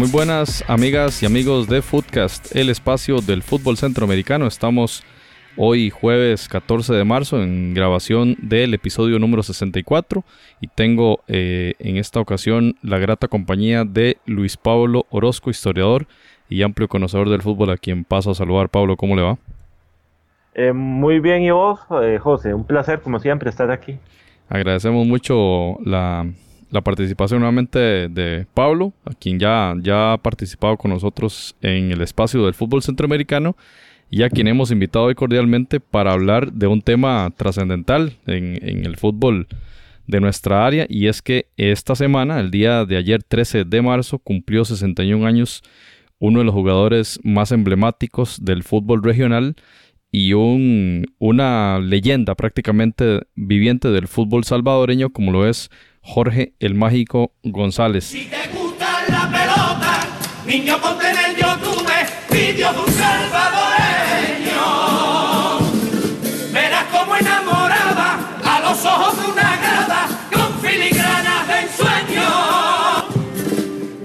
Muy buenas amigas y amigos de Footcast, el espacio del fútbol centroamericano. Estamos hoy jueves 14 de marzo en grabación del episodio número 64 y tengo eh, en esta ocasión la grata compañía de Luis Pablo Orozco, historiador y amplio conocedor del fútbol, a quien paso a saludar. Pablo, ¿cómo le va? Eh, muy bien, y vos, eh, José, un placer como siempre estar aquí. Agradecemos mucho la la participación nuevamente de, Pablo, a quien ya, ya ha participado con nosotros en el espacio del fútbol centroamericano y a quien hemos invitado hoy cordialmente para hablar de un tema trascendental en, el fútbol de nuestra área y es que esta semana, el día de ayer 13 de marzo, cumplió 61 años uno de los jugadores más emblemáticos del fútbol regional y un, una leyenda prácticamente viviente del fútbol salvadoreño como lo es Jorge el Mágico González. Si te gusta la pelota, niño ponte en el YouTube, vídeo de un salvadoreño. Verás como enamorada a los ojos de una grada con filigranas de ensueño.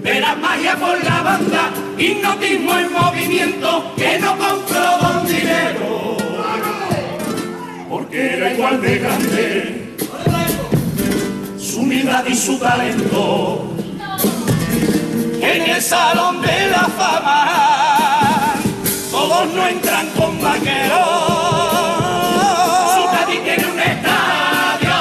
Verás magia por la banda, hipnotismo en movimiento que no compró con dinero. Porque era igual de grande y su talento. En el salón de la fama, todos no entran con vaqueros. Su Cádiz tiene un estadio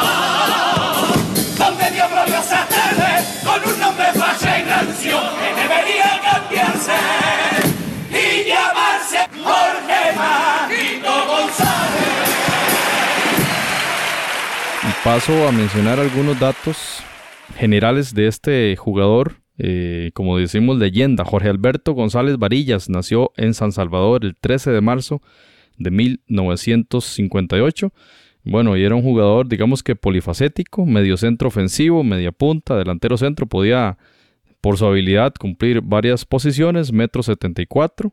donde dio gloriosas tardes con un nombre fácil y rancio que debería cambiarse paso a mencionar algunos datos generales de este jugador. Eh, como decimos, leyenda. Jorge Alberto González Varillas nació en San Salvador el 13 de marzo de 1958. Bueno, y era un jugador, digamos que polifacético, medio centro ofensivo, media punta, delantero centro, podía por su habilidad cumplir varias posiciones, metro 74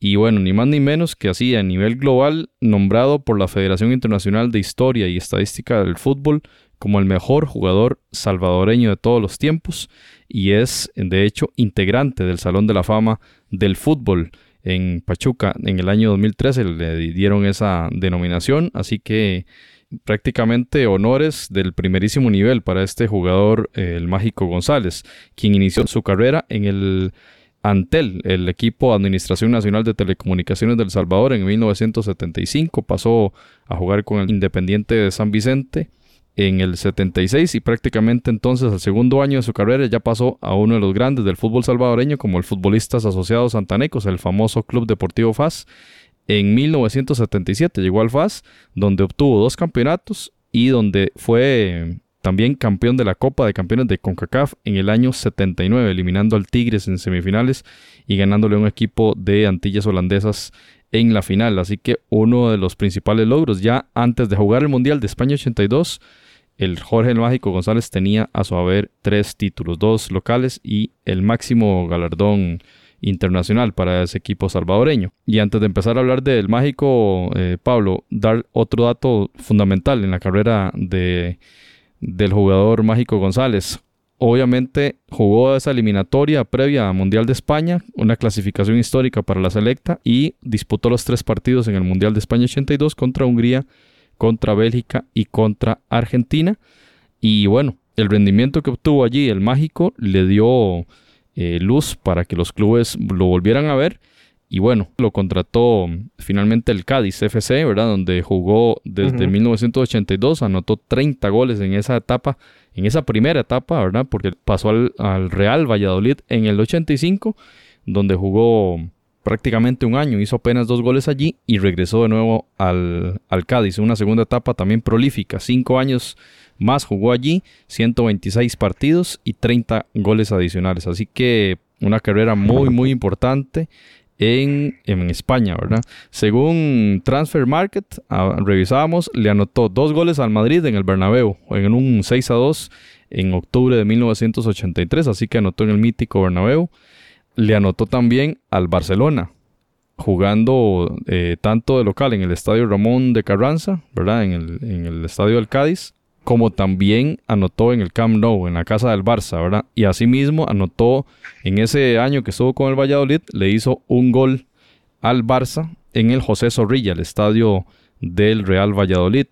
y bueno, ni más ni menos que así a nivel global, nombrado por la Federación Internacional de Historia y Estadística del Fútbol como el mejor jugador salvadoreño de todos los tiempos y es de hecho integrante del Salón de la Fama del Fútbol en Pachuca. En el año 2013 le dieron esa denominación, así que prácticamente honores del primerísimo nivel para este jugador, el Mágico González, quien inició su carrera en el Antel, el equipo Administración Nacional de Telecomunicaciones del Salvador, en 1975 pasó a jugar con el Independiente de San Vicente en el 76 y prácticamente entonces al segundo año de su carrera ya pasó a uno de los grandes del fútbol salvadoreño como el Futbolistas Asociados Santanecos, el famoso Club Deportivo FAS. En 1977 llegó al FAS, donde obtuvo dos campeonatos y donde fue también campeón de la Copa de Campeones de CONCACAF en el año 79, eliminando al Tigres en semifinales y ganándole a un equipo de Antillas holandesas en la final. Así que uno de los principales logros, ya antes de jugar el Mundial de España 82, el Jorge el Mágico González tenía a su haber tres títulos, dos locales y el máximo galardón internacional para ese equipo salvadoreño. Y antes de empezar a hablar del Mágico, eh, Pablo, dar otro dato fundamental en la carrera de del jugador Mágico González. Obviamente jugó esa eliminatoria previa a Mundial de España, una clasificación histórica para la selecta y disputó los tres partidos en el Mundial de España 82 contra Hungría, contra Bélgica y contra Argentina. Y bueno, el rendimiento que obtuvo allí el Mágico le dio eh, luz para que los clubes lo volvieran a ver y bueno, lo contrató finalmente el Cádiz FC, ¿verdad? Donde jugó desde 1982, anotó 30 goles en esa etapa, en esa primera etapa, ¿verdad? Porque pasó al, Real Valladolid en el 85, donde jugó prácticamente un año, hizo apenas dos goles allí y regresó de nuevo al, al Cádiz. Una segunda etapa también prolífica, cinco años más jugó allí, 126 partidos y 30 goles adicionales. Así que una carrera muy, muy importante en, España, ¿verdad? Según Transfer Market, revisábamos, le anotó dos goles al Madrid en el Bernabéu, en un 6 a 2 en octubre de 1983, así que anotó en el mítico Bernabéu. Le anotó también al Barcelona, jugando eh, tanto de local en el estadio Ramón de Carranza, ¿verdad? En el, en el estadio del Cádiz, como también anotó en el Camp Nou, en la casa del Barça, ¿verdad? Y asimismo anotó en ese año que estuvo con el Valladolid, le hizo un gol al Barça en el José Zorrilla, el estadio del Real Valladolid.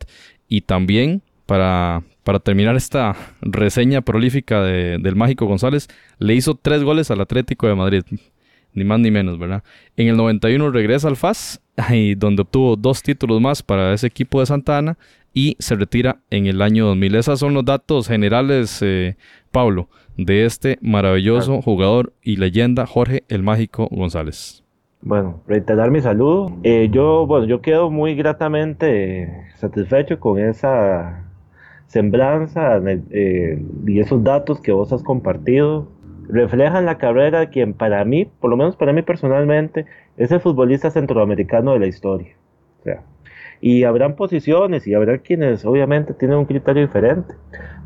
Y también, para, para terminar esta reseña prolífica del Mágico González, le hizo tres goles al Atlético de Madrid. Ni más ni menos, ¿verdad? En el 91 regresa al FAS, ahí donde obtuvo dos títulos más para ese equipo de Santa Ana y se retira en el año 2000. Esos son los datos generales, eh, Pablo, de este maravilloso jugador y leyenda Jorge el Mágico González. Bueno, reiterar mi saludo. Eh, yo, bueno, yo quedo muy gratamente satisfecho con esa semblanza eh, y esos datos que vos has compartido. Reflejan la carrera de quien para mí, por lo menos para mí personalmente, es el futbolista centroamericano de la historia. Y habrán posiciones y habrá quienes obviamente tienen un criterio diferente.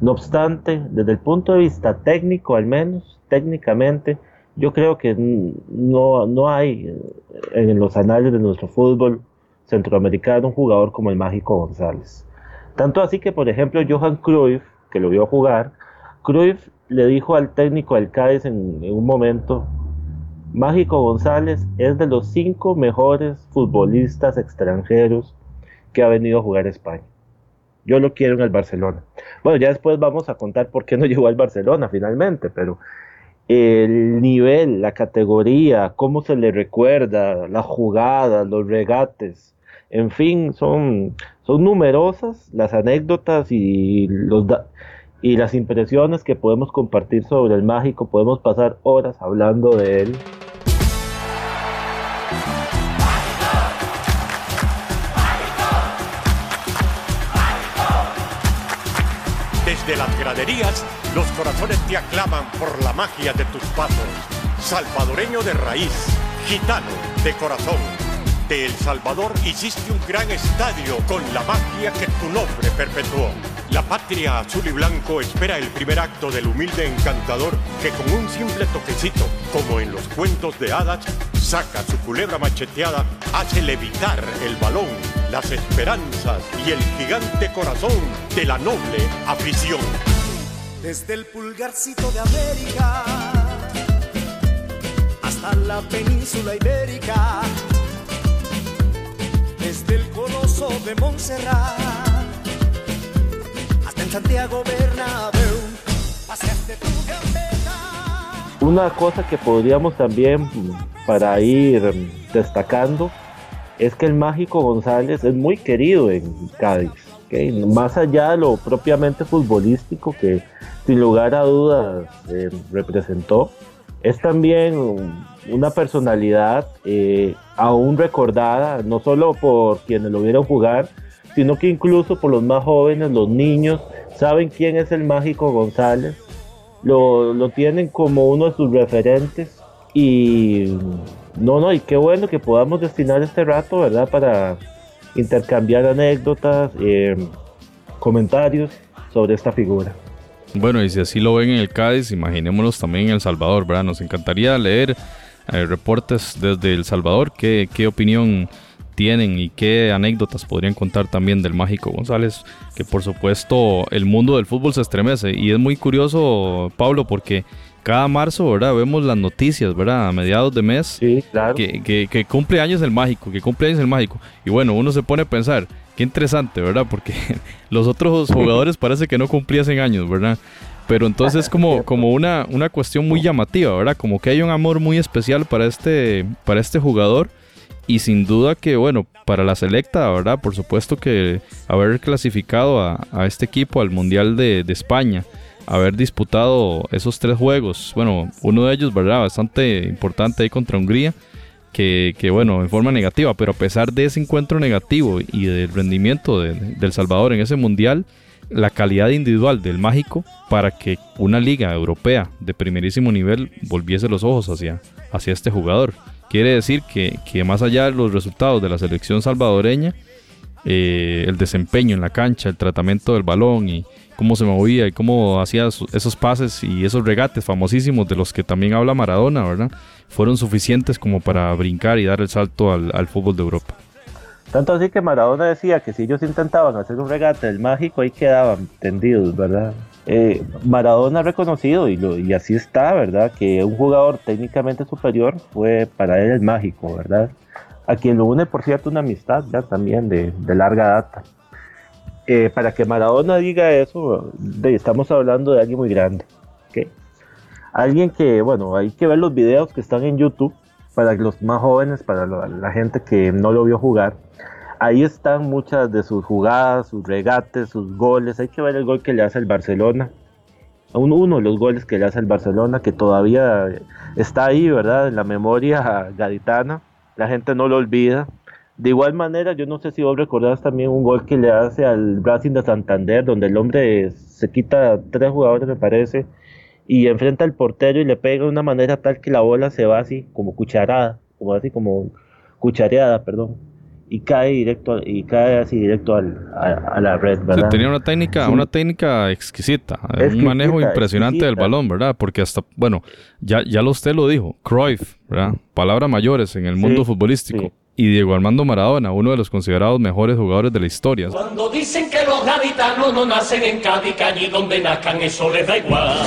No obstante, desde el punto de vista técnico al menos, técnicamente, yo creo que no, no hay eh, en los anales de nuestro fútbol centroamericano un jugador como el Mágico González. Tanto así que, por ejemplo, Johan Cruyff, que lo vio jugar, Cruyff le dijo al técnico del Cádiz en, un momento, Mágico González es de los cinco mejores futbolistas extranjeros que ha venido a jugar España. Yo lo quiero en el Barcelona. Bueno, ya después vamos a contar por qué no llegó al Barcelona finalmente, pero el nivel, la categoría, cómo se le recuerda, las jugadas, los regates, en fin, son, son numerosas las anécdotas y, los y las impresiones que podemos compartir sobre el mágico. Podemos pasar horas hablando de él. Desde las graderías, los corazones te aclaman por la magia de tus pasos. Salvadoreño de raíz, gitano de corazón. De El Salvador hiciste un gran estadio con la magia que tu nombre perpetuó. La patria azul y blanco espera el primer acto del humilde encantador que con un simple toquecito, como en los cuentos de hadas, saca su culebra macheteada, hace levitar el balón, las esperanzas y el gigante corazón de la noble afición. Desde el pulgarcito de América hasta la península ibérica, desde el coloso de Montserrat hasta en Santiago Bernabéu, paseaste tu gambeta. Una cosa que podríamos también para ir destacando es que el Mágico González es muy querido en Cádiz. Más allá de lo propiamente futbolístico que sin lugar a dudas eh, representó, es también una personalidad eh, aún recordada, no solo por quienes lo vieron jugar, sino que incluso por los más jóvenes, los niños, saben quién es el Mágico González, lo, lo tienen como uno de sus referentes y no, no, y qué bueno que podamos destinar este rato, ¿verdad? Para intercambiar anécdotas, eh, comentarios sobre esta figura. Bueno, y si así lo ven en el Cádiz, imaginémonos también en El Salvador, ¿verdad? Nos encantaría leer eh, reportes desde El Salvador, qué, qué opinión tienen y qué anécdotas podrían contar también del Mágico González, que por supuesto el mundo del fútbol se estremece y es muy curioso, Pablo, porque cada marzo, ¿verdad? Vemos las noticias, ¿verdad? A mediados de mes. Sí, claro. Que, que, cumple años el mágico, que cumple años el mágico. Y bueno, uno se pone a pensar, qué interesante, ¿verdad? Porque los otros jugadores parece que no cumpliesen años, ¿verdad? Pero entonces es como, como una, una cuestión muy llamativa, ¿verdad? Como que hay un amor muy especial para este, para este jugador. Y sin duda que, bueno, para la selecta, ¿verdad? Por supuesto que haber clasificado a, a este equipo al Mundial de, de España haber disputado esos tres juegos. Bueno, uno de ellos, ¿verdad? Bastante importante ahí contra Hungría. Que, que, bueno, en forma negativa, pero a pesar de ese encuentro negativo y del rendimiento de, del Salvador en ese mundial, la calidad individual del mágico para que una liga europea de primerísimo nivel volviese los ojos hacia, hacia este jugador. Quiere decir que, que más allá de los resultados de la selección salvadoreña, eh, el desempeño en la cancha, el tratamiento del balón y, cómo se movía y cómo hacía esos pases y esos regates famosísimos de los que también habla Maradona, ¿verdad? Fueron suficientes como para brincar y dar el salto al, fútbol de Europa. Tanto así que Maradona decía que si ellos intentaban hacer un regate del mágico, ahí quedaban tendidos, ¿verdad? Eh, Maradona ha reconocido, y, y así está, ¿verdad? Que un jugador técnicamente superior fue para él el mágico, ¿verdad? A quien lo une, por cierto, una amistad ya también de, de larga data. Eh, para que Maradona diga eso, estamos hablando de alguien muy grande. Alguien que, bueno, hay que ver los videos que están en YouTube para los más jóvenes, para la, gente que no lo vio jugar. Ahí están muchas de sus jugadas, sus regates, sus goles. Hay que ver el gol que le hace el Barcelona. Uno, uno de los goles que le hace el Barcelona, que todavía está ahí, ¿verdad? En la memoria gaditana. La gente no lo olvida. De igual manera, yo no sé si vos recordás también un gol que le hace al Racing de Santander, donde el hombre se quita tres jugadores, me parece, y enfrenta al portero y le pega de una manera tal que la bola se va así, como cucharada, como así como cuchareada, perdón, y cae directo y cae así directo al, a, la red, ¿verdad? tenía una técnica, una técnica exquisita, un manejo impresionante del balón, ¿verdad? Porque hasta, bueno, ya, ya lo usted lo dijo, Cruyff, ¿verdad? Palabras mayores en el mundo futbolístico y Diego Armando Maradona, uno de los considerados mejores jugadores de la historia. Cuando dicen que los gaditanos no nacen en Cádiz, allí donde nazcan eso les da igual.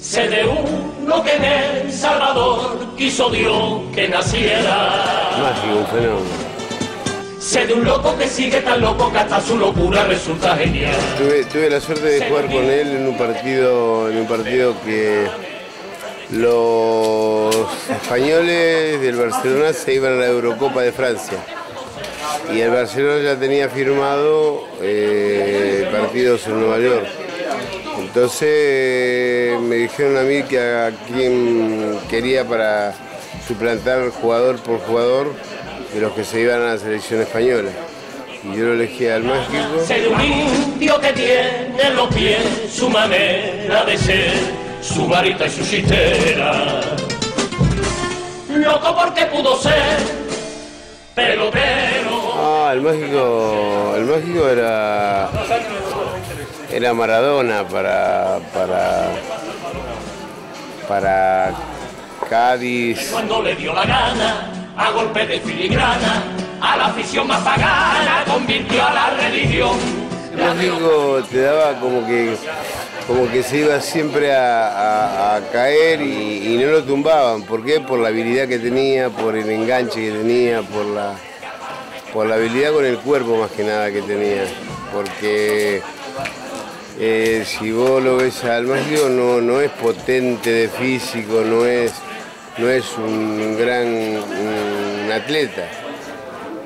Sé de uno que en El Salvador quiso Dios que naciera. Mágico, un fenómeno. Sé de un loco que sigue tan loco que hasta su locura resulta genial. Tuve, tuve la suerte de jugar con él en un partido, en un partido que los españoles del Barcelona se iban a la Eurocopa de Francia y el Barcelona ya tenía firmado eh, partidos en Nueva York. Entonces me dijeron a mí que a quien quería para suplantar jugador por jugador de los que se iban a la selección española. Y yo lo elegí al mágico. que tiene los pies, su manera de ser su varita y su chistera. Loco porque pudo ser pelotero. Ah, el mágico, el mágico era era Maradona para para para Cádiz. Cuando le dio la gana, a golpe de filigrana, a la afición más pagana convirtió a la religión. El mágico te daba como que como que se iba siempre a, caer y, no lo tumbaban. ¿Por qué? Por la habilidad que tenía, por el enganche que tenía, por la, por la habilidad con el cuerpo más que nada que tenía. Porque eh, si vos lo ves al mágico no, no es potente de físico, no es, no es un gran atleta.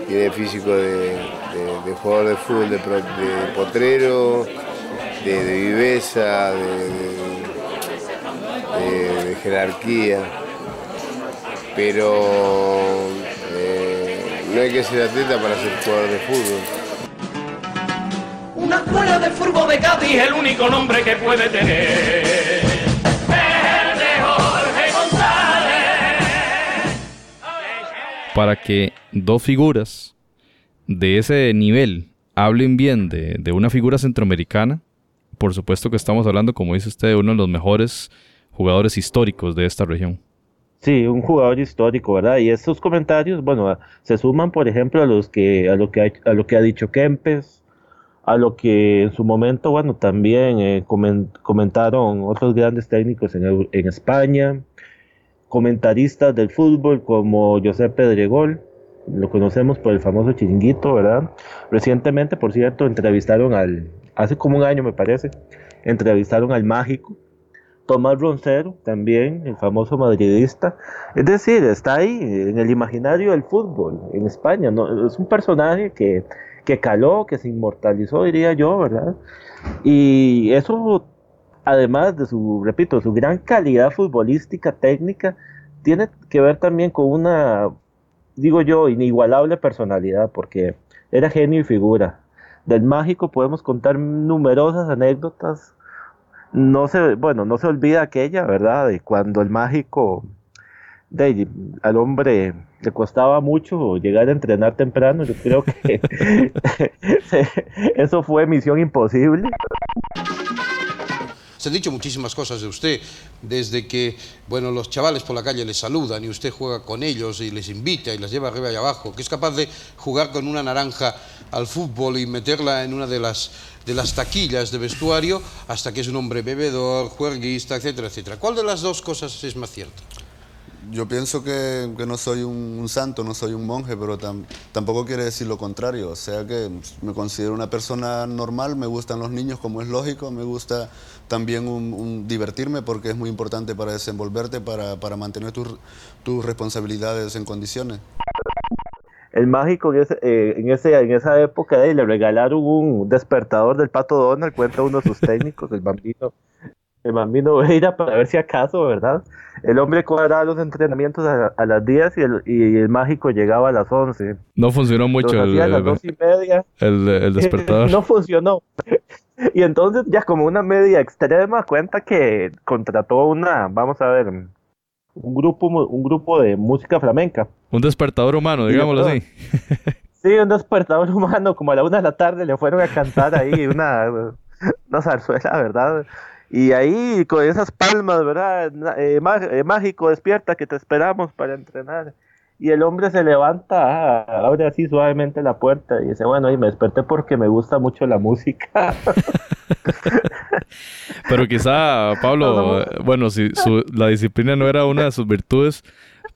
Tiene físico de, jugador de fútbol, de potrero de, viveza, de, jerarquía, pero eh, no hay que ser atleta para ser jugador de fútbol. Una escuela de fútbol de Cádiz el único nombre que puede tener. Para que dos figuras de ese nivel hablen bien de, de una figura centroamericana, por supuesto que estamos hablando, como dice usted, de uno de los mejores jugadores históricos de esta región. Sí, un jugador histórico, ¿verdad? Y estos comentarios, bueno, se suman, por ejemplo, a los que a lo que ha, a lo que ha dicho Kempes, a lo que en su momento, bueno, también eh, comentaron otros grandes técnicos en, España, comentaristas del fútbol como José Pedregol, lo conocemos por el famoso chiringuito, ¿verdad? Recientemente, por cierto, entrevistaron al, hace como un año me parece, entrevistaron al mágico. Tomás Roncero, también, el famoso madridista. Es decir, está ahí, en el imaginario del fútbol, en España. Es un personaje que, que caló, que se inmortalizó, diría yo, ¿verdad? Y eso, además de su, repito, su gran calidad futbolística, técnica, tiene que ver también con una, digo yo, inigualable personalidad, porque era genio y figura del mágico podemos contar numerosas anécdotas. No se, bueno, no se olvida aquella, ¿verdad? De cuando el mágico, de, al hombre le costaba mucho llegar a entrenar temprano. Yo creo que eso fue misión imposible. Se han dicho muchísimas cosas de usted, desde que, bueno, los chavales por la calle les saludan y usted juega con ellos y les invita y las lleva arriba y abajo, que es capaz de jugar con una naranja al fútbol y meterla en una de las, de las taquillas de vestuario, hasta que es un hombre bebedor, juerguista, etcétera, etcétera. ¿Cuál de las dos cosas es más cierta? Yo pienso que, no soy un, santo, no soy un monje, pero tam- tampoco quiere decir lo contrario. O sea que me considero una persona normal, me gustan los niños como es lógico, me gusta también un- divertirme porque es muy importante para desenvolverte, para, para mantener tus, responsabilidades en condiciones. El mágico en, eh, esa época le regalaron un despertador del pato Donald, cuenta uno de sus técnicos, el bambino. El bambino Veira para ver si acaso, ¿verdad? El hombre cuadraba los entrenamientos a, a las 10 y el, y el mágico llegaba a las 11. No funcionó mucho el, hacía a las 2 y media. el- el despertador. no funcionó. Y entonces ya como una media extrema cuenta que contrató una, vamos a ver, un grupo, un grupo de música flamenca. Un despertador humano, digámoslo lo- así. Sí, un despertador humano, como a la una de la tarde le fueron a cantar ahí una, una zarzuela, ¿verdad? Y ahí con esas palmas, ¿verdad? Eh, má- eh, mágico, despierta que te esperamos para entrenar. Y el hombre se levanta, ah, abre así suavemente la puerta y dice, bueno, y me desperté porque me gusta mucho la música. Pero quizá, Pablo, eh, bueno, si su- la disciplina no era una de sus virtudes,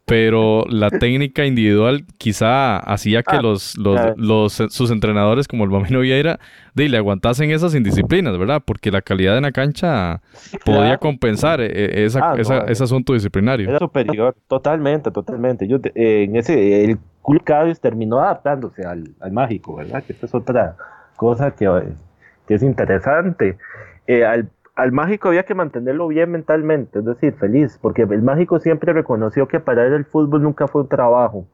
pero la técnica individual quizá hacía que Ah, los, los, claro. los- sus entrenadores, como el Bambino Vieira, de, le aguantasen esas indisciplinas, ¿verdad? Porque la calidad en la cancha podía compensar eh, eh, esa- Ah, no, esa- eh. ese asunto disciplinario. Era superior, totalmente, totalmente. Yo, eh, en ese, el Club Cádiz terminó adaptándose al, al mágico, ¿verdad? Que esta es otra cosa que, eh, que es interesante. Eh, al, al mágico había que mantenerlo bien mentalmente, es decir, feliz, porque el mágico siempre reconoció que para él el fútbol nunca fue un trabajo.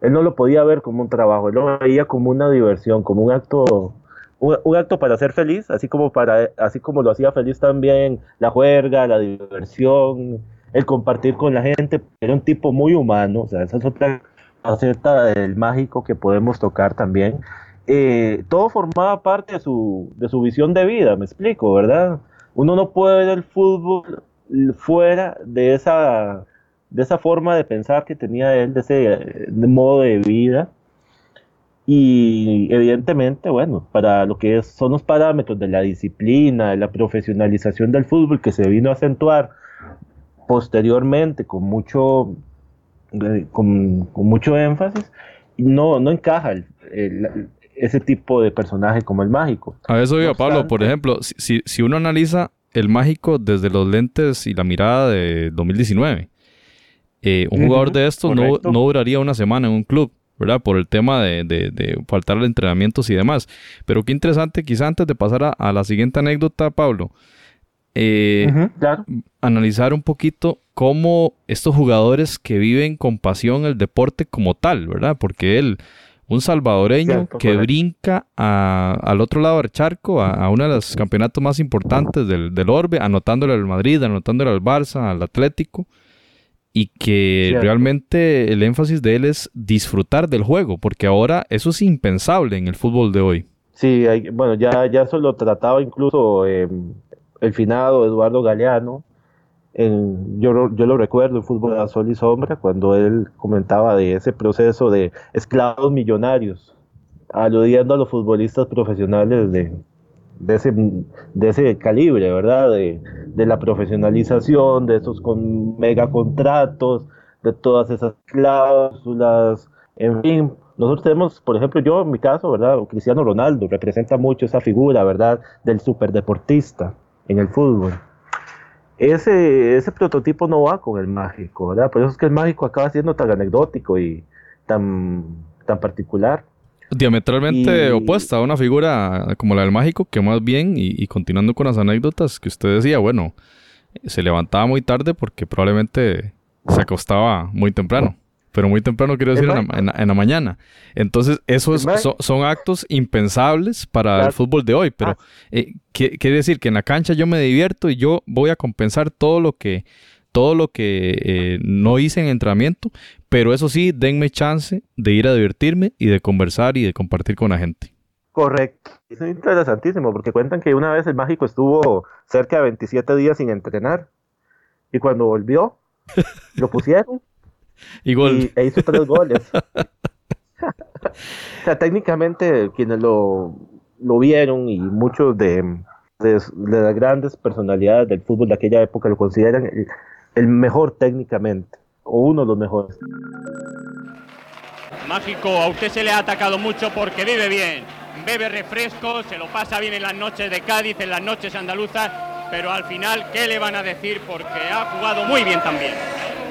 Él no lo podía ver como un trabajo, él lo veía como una diversión, como un acto, un, acto para ser feliz, así como para, así como lo hacía feliz también la juerga, la diversión, el compartir con la gente. Era un tipo muy humano, o sea, esa es otra faceta del mágico que podemos tocar también. Eh, todo formaba parte de su, de su visión de vida, me explico, ¿verdad? Uno no puede ver el fútbol fuera de esa, de esa forma de pensar que tenía él, de ese modo de vida. Y evidentemente, bueno, para lo que son los parámetros de la disciplina, de la profesionalización del fútbol que se vino a acentuar posteriormente con mucho, eh, con, mucho énfasis, no, no encaja el- ese tipo de personaje como el mágico. A eso No Pablo, por ejemplo, si, si- uno analiza el mágico desde los lentes y la mirada de 2019, eh, un jugador de estos no, no duraría una semana en un club, ¿verdad? Por el tema de, de, de faltar entrenamientos y demás. Pero qué interesante, quizá antes de pasar a, a la siguiente anécdota, Pablo, eh, claro. analizar un poquito cómo estos jugadores que viven con pasión el deporte como tal, ¿verdad? Porque él, un salvadoreño Cierto, que correcto. brinca a- al otro lado del charco, a, a uno de los campeonatos más importantes del, del Orbe, anotándole al Madrid, anotándole al Barça, al Atlético, y que Cierto. realmente el énfasis de él es disfrutar del juego, porque ahora eso es impensable en el fútbol de hoy. Sí, hay- bueno, ya, ya eso lo trataba incluso eh, el finado Eduardo Galeano. En- yo, lo- recuerdo en Fútbol a Sol y Sombra, cuando él comentaba de ese proceso de esclavos millonarios, aludiendo a los futbolistas profesionales de, ese, calibre, ¿verdad? De, la profesionalización, de esos con mega contratos, de todas esas cláusulas, en fin. Nosotros tenemos, por ejemplo, yo en mi caso, ¿verdad? Cristiano Ronaldo representa mucho esa figura, ¿verdad? Del superdeportista en el fútbol. Ese, ese prototipo no va con el mágico, ¿verdad? Por eso es que el mágico acaba siendo tan anecdótico y tan, tan particular. Diametralmente Y- opuesta a una figura como la del mágico, que más bien, y, y continuando con las anécdotas que usted decía, bueno, se levantaba muy tarde porque probablemente se acostaba muy temprano. Pero muy temprano quiero decir en la, Exacto. en la- en la mañana. Entonces, esos son, actos impensables para el fútbol de hoy. Pero Ah. eh, ¿qué- quiere decir que en la cancha yo me divierto y yo voy a compensar todo lo que, todo lo que eh, no hice en entrenamiento. Pero eso sí, denme chance de ir a divertirme y de conversar y de compartir con la gente. Correcto. Es interesantísimo porque cuentan que una vez el mágico estuvo cerca de 27 días sin entrenar y cuando volvió lo pusieron y, gol. e hizo tres goles. o sea, técnicamente quienes lo, lo vieron y muchos de, de, las grandes personalidades del fútbol de aquella época lo consideran el, el mejor técnicamente o uno de los mejores. Mágico, a usted se le ha atacado mucho porque vive bien, bebe refresco, se lo pasa bien en las noches de Cádiz, en las noches andaluzas, pero al final, ¿qué le van a decir? Porque ha jugado muy bien también.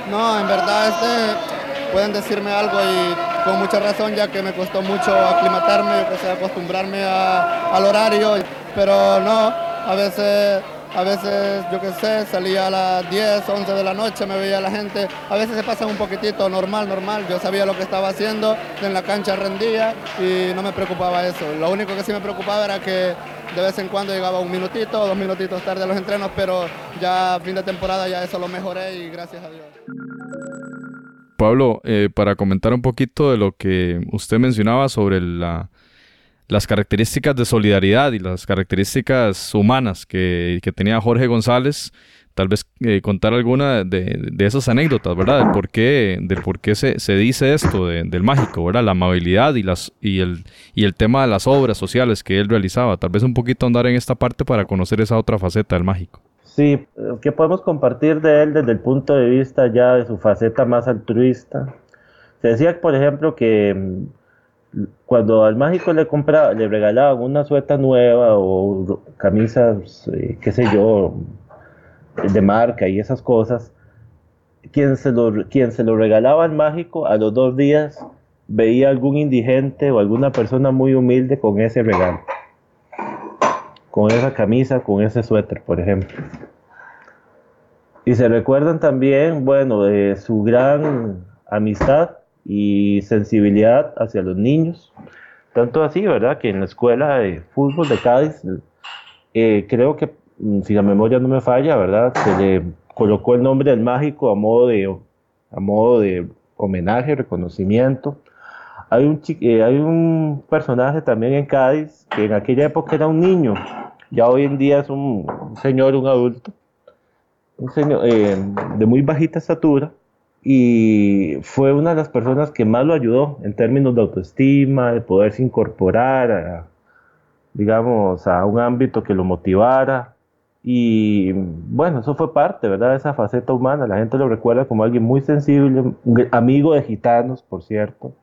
No, en verdad este, pueden decirme algo y con mucha razón ya que me costó mucho aclimatarme, que acostumbrarme a, al horario, pero no, a veces a veces, yo qué sé, salía a las 10, 11 de la noche, me veía la gente. A veces se pasa un poquitito normal, normal. Yo sabía lo que estaba haciendo, en la cancha rendía y no me preocupaba eso. Lo único que sí me preocupaba era que de vez en cuando llegaba un minutito, dos minutitos tarde a los entrenos, pero ya fin de temporada ya eso lo mejoré y gracias a Dios. Pablo, eh, para comentar un poquito de lo que usted mencionaba sobre la las características de solidaridad y las características humanas que, tenía Jorge González, tal vez eh, contar alguna de, esas anécdotas, ¿verdad? Del por qué, del por qué se, se dice esto del mágico, ¿verdad? La amabilidad y, las, y, el, y el tema de las obras sociales que él realizaba. Tal vez un poquito andar en esta parte para conocer esa otra faceta del mágico. Sí, ¿qué podemos compartir de él desde el punto de vista ya de su faceta más altruista? Se decía, por ejemplo, que cuando al mágico le compraba, le regalaban una sueta nueva o camisas, eh, qué sé yo, de marca y esas cosas, quien se, lo, quien se lo regalaba al mágico a los dos días veía algún indigente o alguna persona muy humilde con ese regalo, con esa camisa, con ese suéter, por ejemplo. Y se recuerdan también, bueno, de su gran amistad y sensibilidad hacia los niños. Tanto así, ¿verdad? Que en la escuela de fútbol de Cádiz, eh, creo que, mm, si la memoria no me falla, ¿verdad? Se le colocó el nombre del mágico a modo de, a modo de homenaje, reconocimiento. Hay un, eh, hay un personaje también en Cádiz que en aquella época era un niño, ya hoy en día es un, señor, un adulto, un señor eh, de muy bajita estatura, y fue una de las personas que más lo ayudó en términos de autoestima, de poderse incorporar, a, digamos, a un ámbito que lo motivara. Y bueno, eso fue parte, ¿verdad? De esa faceta humana. La gente lo recuerda como alguien muy sensible, amigo de gitanos, por cierto.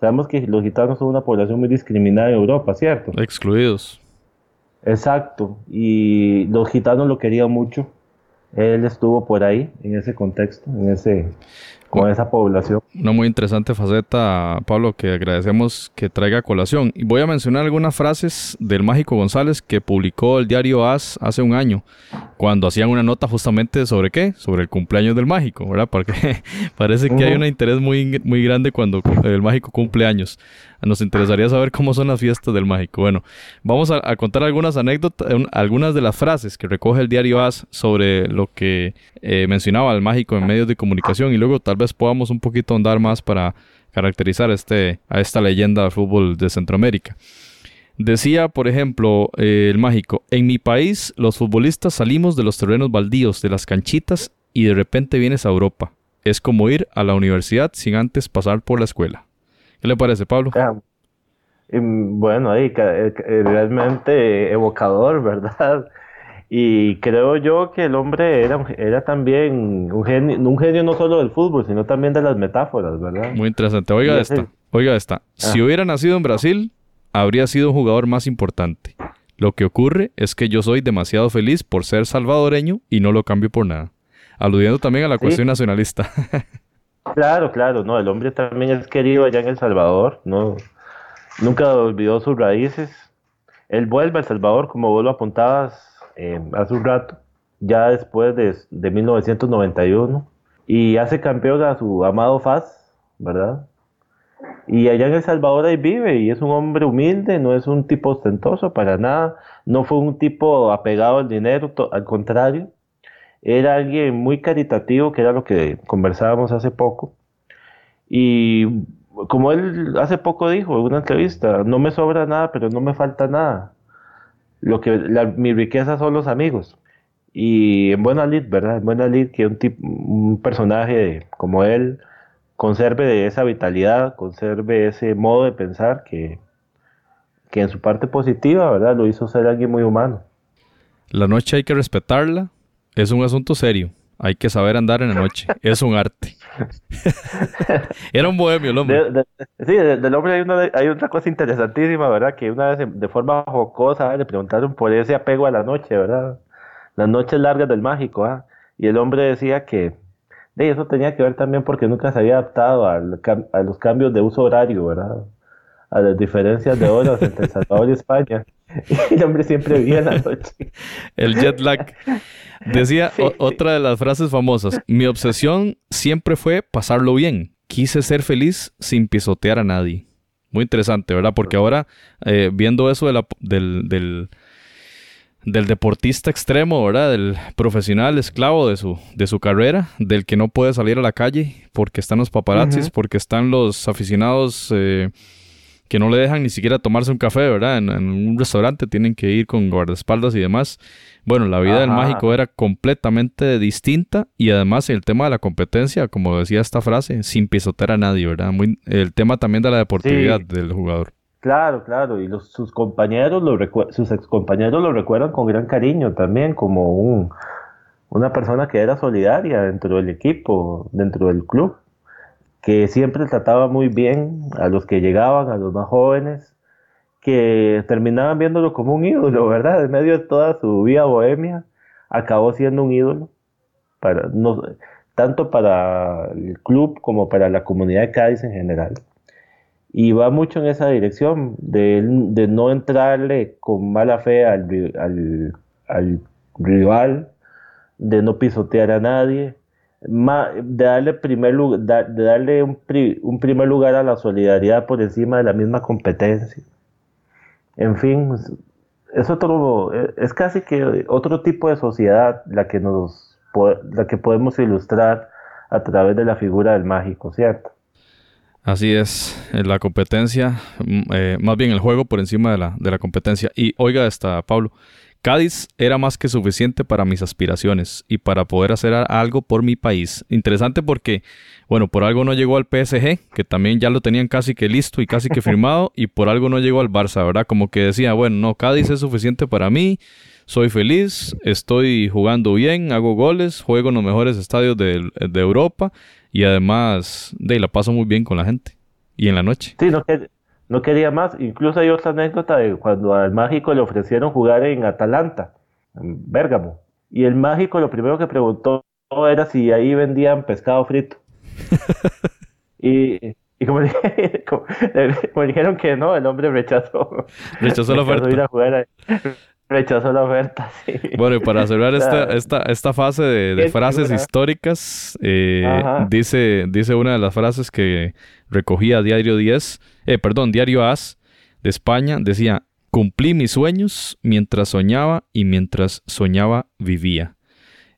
Sabemos que los gitanos son una población muy discriminada en Europa, ¿cierto? Excluidos. Exacto. Y los gitanos lo querían mucho él estuvo por ahí, en ese contexto, en ese, con esa población. Una muy interesante faceta, Pablo, que agradecemos que traiga colación. Y voy a mencionar algunas frases del Mágico González que publicó el diario AS hace un año, cuando hacían una nota justamente sobre qué, sobre el cumpleaños del Mágico, ¿verdad? Porque parece que hay un interés muy, muy grande cuando el Mágico cumple años. Nos interesaría saber cómo son las fiestas del mágico. Bueno, vamos a, contar algunas anécdotas, algunas de las frases que recoge el diario AS sobre lo que eh, mencionaba el mágico en medios de comunicación y luego tal vez podamos un poquito andar más para caracterizar este, a esta leyenda del fútbol de Centroamérica. Decía, por ejemplo, eh, el mágico, en mi país los futbolistas salimos de los terrenos baldíos, de las canchitas y de repente vienes a Europa. Es como ir a la universidad sin antes pasar por la escuela. ¿Qué le parece, Pablo? Ah, bueno, ahí eh, eh, realmente evocador, ¿verdad? Y creo yo que el hombre era, era también un genio, un genio no solo del fútbol, sino también de las metáforas, ¿verdad? Muy interesante. Oiga esta, oiga esta. Si ah. hubiera nacido en Brasil, habría sido un jugador más importante. Lo que ocurre es que yo soy demasiado feliz por ser salvadoreño y no lo cambio por nada. Aludiendo también a la cuestión nacionalista. Claro, claro, no, el hombre también es querido allá en El Salvador, no, nunca olvidó sus raíces. Él vuelve a El Salvador, como vos lo apuntabas eh, hace un rato, ya después de, de 1991, y hace campeón a su amado Faz, ¿verdad? Y allá en El Salvador ahí vive y es un hombre humilde, no es un tipo ostentoso para nada, no fue un tipo apegado al dinero, al contrario, era alguien muy caritativo, que era lo que conversábamos hace poco. Y como él hace poco dijo en una entrevista, no me sobra nada, pero no me falta nada. Lo que mi riqueza son los amigos. Y en buena lid, ¿verdad? En buena lid que un, tipo, un personaje como él conserve esa vitalidad, conserve ese modo de pensar que, que en su parte positiva, ¿verdad? Lo hizo ser alguien muy humano. La noche hay que respetarla, es un asunto serio. Hay que saber andar en la noche. Es un arte. Era un bohemio el hombre. sí, del hombre hay una, hay otra cosa interesantísima, ¿verdad? Que una vez de forma jocosa le preguntaron por ese apego a la noche, ¿verdad? Las noches largas del mágico, ¿ah? Y el hombre decía que de eso tenía que ver también porque nunca se había adaptado a los cambios de uso horario, ¿verdad? A las diferencias de horas entre El Salvador y España. Y el hombre siempre vivía en la noche. El jet lag. Decía otra de las frases famosas, mi obsesión siempre fue pasarlo bien. Quise ser feliz sin pisotear a nadie. Muy interesante, ¿verdad? Porque ahora, eh, viendo eso del, del, del, deportista extremo, ¿verdad? Del profesional esclavo de su, de su carrera, del que no puede salir a la calle porque están los paparazzis, porque están los aficionados... Eh, que no le dejan ni siquiera tomarse un café, ¿verdad? En, un restaurante tienen que ir con guardaespaldas y demás. Bueno, la vida del mágico era completamente distinta y además el tema de la competencia, como decía esta frase, sin pisotear a nadie, ¿verdad? Muy, el tema también de la deportividad del jugador. Claro, claro, y los, sus compañeros, lo sus excompañeros lo recuerdan con gran cariño también, como un, una persona que era solidaria dentro del equipo, dentro del club que siempre trataba muy bien a los que llegaban, a los más jóvenes, que terminaban viéndolo como un ídolo, ¿verdad? En medio de toda su vida bohemia, acabó siendo un ídolo, tanto para el club como para la comunidad de Cádiz en general. Y va mucho en esa dirección, de, no entrarle con mala fe al rival, de no pisotear a nadie, de darle, primer lugar, de darle un, un, primer lugar a la solidaridad por encima de la misma competencia. En fin, es otro, es casi que otro tipo de sociedad la que nos, la que podemos ilustrar a través de la figura del mágico, ¿cierto? Así es, la competencia, mm, eh, más bien el juego por encima de la, de la competencia. Y oiga esta, Pablo, Cádiz era más que suficiente para mis aspiraciones y para poder hacer algo por mi país. Interesante porque, bueno, por algo no llegó al PSG, que también ya lo tenían casi que listo y casi que firmado, y por algo no llegó al Barça, ¿verdad? Como que decía, bueno, no, Cádiz es suficiente para mí, soy feliz, estoy jugando bien, hago goles, juego en los mejores estadios de, Europa y además de la paso muy bien con la gente y en la noche. Sí, no, no quería más. Incluso hay otra anécdota de cuando al mágico le ofrecieron jugar en Atalanta, en Bérgamo. Y el mágico lo primero que preguntó era si ahí vendían pescado frito. y, como, dijeron que no, el hombre rechazó. Rechazó la oferta. Rechazó la oferta, sí. Bueno, y para cerrar esta, esta, esta fase de, frases históricas, eh, dice, dice una de las frases que recogía Diario 10, eh, perdón, Diario AS de España, decía, cumplí mis sueños mientras soñaba y mientras soñaba vivía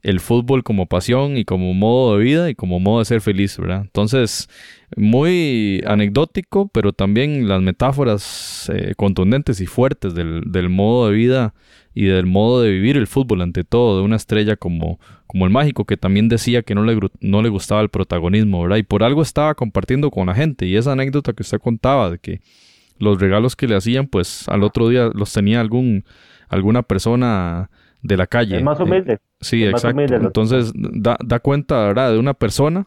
el fútbol como pasión y como modo de vida y como modo de ser feliz, ¿verdad? Entonces, muy anecdótico, pero también las metáforas eh, contundentes y fuertes del, del, modo de vida y del modo de vivir el fútbol ante todo, de una estrella como, como el mágico, que también decía que no le, no le gustaba el protagonismo, ¿verdad? Y por algo estaba compartiendo con la gente. Y esa anécdota que usted contaba de que los regalos que le hacían, pues al otro día los tenía algún, alguna persona de la calle. Es más eh, humilde. Sí, exacto. Entonces da, da, cuenta, ¿verdad? De una persona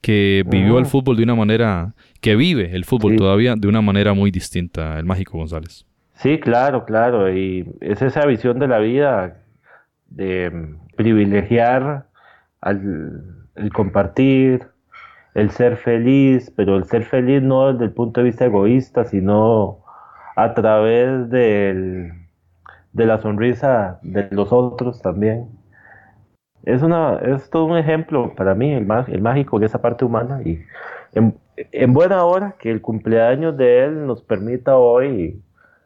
que vivió el fútbol de una manera, que vive el fútbol todavía de una manera muy distinta, el Mágico González. Sí, claro, claro. Y es esa visión de la vida de privilegiar al, el compartir, el ser feliz, pero el ser feliz no desde el punto de vista egoísta, sino a través del de la sonrisa de los otros también. Es, una, es todo un ejemplo para mí, el, el mágico de esa parte humana. Y en, buena hora que el cumpleaños de él nos permita hoy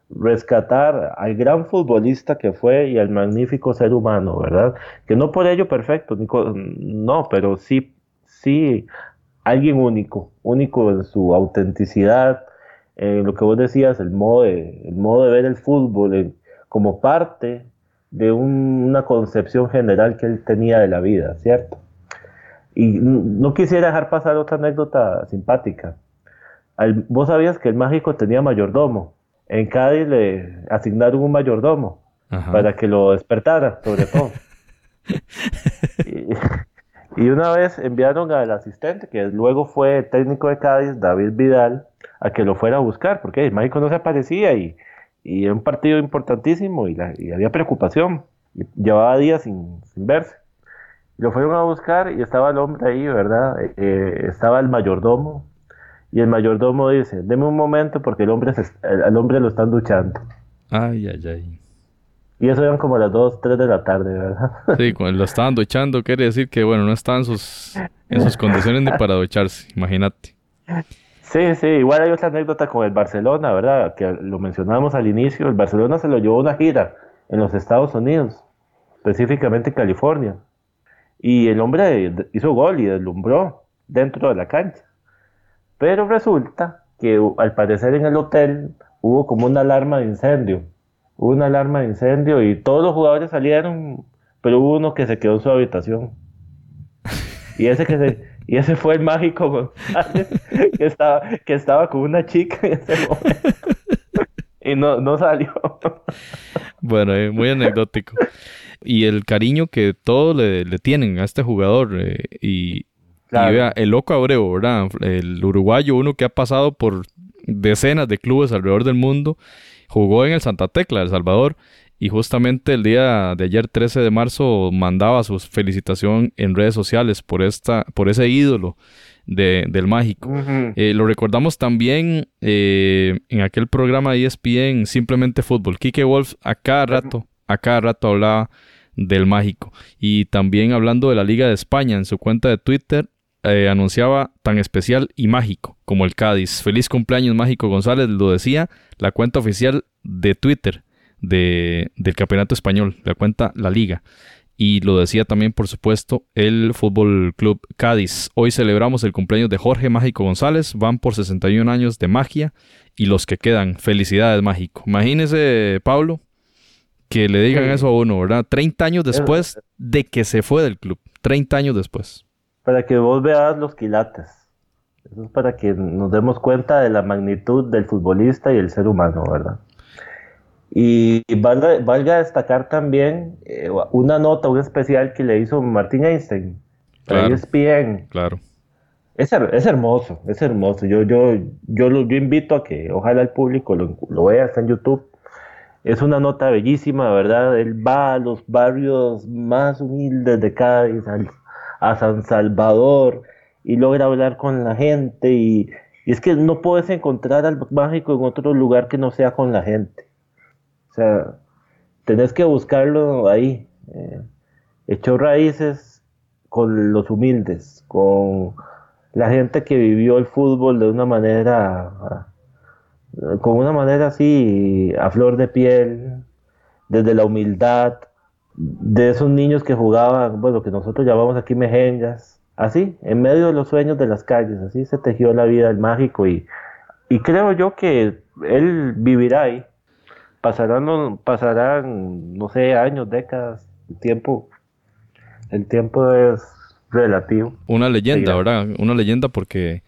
rescatar al gran futbolista que fue y al magnífico ser humano, ¿verdad? Que no por ello perfecto, no, pero sí, sí alguien único, único en su autenticidad, en lo que vos decías, el modo de, el modo de ver el fútbol como parte de una concepción general que él tenía de la vida, ¿cierto? Y no quisiera dejar pasar otra anécdota simpática. vos sabías que el mágico tenía mayordomo. En Cádiz le asignaron un mayordomo para que lo despertara, sobre todo. y, una vez enviaron al asistente, que luego fue técnico de Cádiz, David Vidal, a que lo fuera a buscar, porque el mágico no se aparecía y, y era un partido importantísimo y, había preocupación. Llevaba días sin, verse. Lo fueron a buscar y estaba el hombre ahí, ¿verdad? Eh, estaba el mayordomo. Y el mayordomo dice, deme un momento porque el hombre, el, hombre lo están duchando. Ay, ay, ay. Y eso eran como las 2, 3 de la tarde, ¿verdad? Sí, cuando lo estaban duchando, quiere decir que, bueno, no estaban sus, en sus condiciones ni para ducharse, imagínate. Sí, sí, igual hay otra anécdota con el Barcelona, ¿verdad? Que lo mencionamos al inicio, el Barcelona se lo llevó una gira en los Estados Unidos, específicamente en California. Y el hombre hizo gol y deslumbró dentro de la cancha. Pero resulta que al parecer en el hotel hubo como una alarma de incendio. Hubo una alarma de incendio y todos los jugadores salieron, pero hubo uno que se quedó en su habitación. Y ese que se, y ese fue el mágico que estaba, que estaba con una chica en ese momento. Y no, no salió. Bueno, eh, muy anecdótico. Y el cariño que todos le, tienen a este jugador. Eh, y, vea, el loco Abreu, ¿verdad? El uruguayo, uno que ha pasado por decenas de clubes alrededor del mundo, jugó en el Santa Tecla, El Salvador, y justamente el día de ayer, 13 de marzo, mandaba su felicitación en redes sociales por, esta, por ese ídolo del mágico. Eh, lo recordamos también eh, en aquel programa de ESPN, Simplemente Fútbol. Kike Wolf a cada rato, a cada rato hablaba del mágico. Y también hablando de la Liga de España, en su cuenta de Twitter, eh, anunciaba tan especial y mágico como el Cádiz. Feliz cumpleaños, Mágico González, lo decía la cuenta oficial de Twitter de, del Campeonato Español, la cuenta La Liga. Y lo decía también, por supuesto, el Fútbol Club Cádiz. Hoy celebramos el cumpleaños de Jorge Mágico González. Van por 61 años de magia y los que quedan. Felicidades, Mágico. Imagínese, Pablo, que le digan eso a uno, ¿verdad? 30 años después de que se fue del club. 30 años después. Para que vos veas los quilates. Eso es para que nos demos cuenta de la magnitud del futbolista y el ser humano, ¿verdad? Y valga, destacar también eh, una nota, un especial que le hizo Martín Einstein claro, ESPN. Claro. Es, es, hermoso, es hermoso. Yo, yo, yo, yo invito a que ojalá el público lo, lo vea, está en YouTube. Es una nota bellísima, ¿verdad? Él va a los barrios más humildes de Cádiz, a San Salvador, y logra hablar con la gente. Y, y es que no puedes encontrar al mágico en otro lugar que no sea con la gente. Sea, tenés que buscarlo ahí. Eh, echó raíces con los humildes, con la gente que vivió el fútbol de una manera, con una manera así, a flor de piel, desde la humildad, de esos niños que jugaban, bueno, que nosotros llamamos aquí mejengas, así, en medio de los sueños de las calles, así se tejió la vida del mágico y, y creo yo que él vivirá ahí pasarán, pasarán, no sé, años, décadas, el tiempo, el tiempo es relativo. Una leyenda, ¿verdad? Una leyenda porque,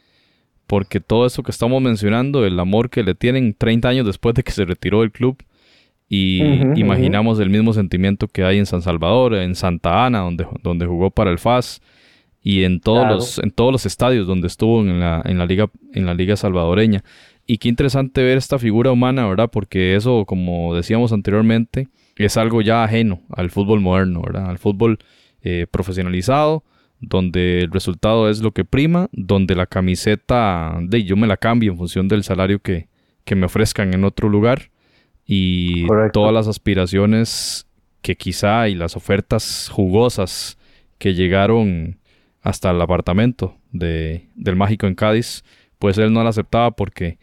porque todo eso que estamos mencionando, el amor que le tienen 30 años después de que se retiró del club, y imaginamos el mismo sentimiento que hay en San Salvador, en Santa Ana, donde, donde jugó para el FAS, y en todos, los, en todos los estadios donde estuvo en la, en la, liga, en la liga salvadoreña. Y qué interesante ver esta figura humana, ¿verdad? Porque eso, como decíamos anteriormente, es algo ya ajeno al fútbol moderno, ¿verdad? Al fútbol eh, profesionalizado, donde el resultado es lo que prima, donde la camiseta, de yo me la cambio en función del salario que, que me ofrezcan en otro lugar y todas las aspiraciones que quizá y las ofertas jugosas que llegaron hasta el apartamento de, del mágico en Cádiz, pues él no la aceptaba porque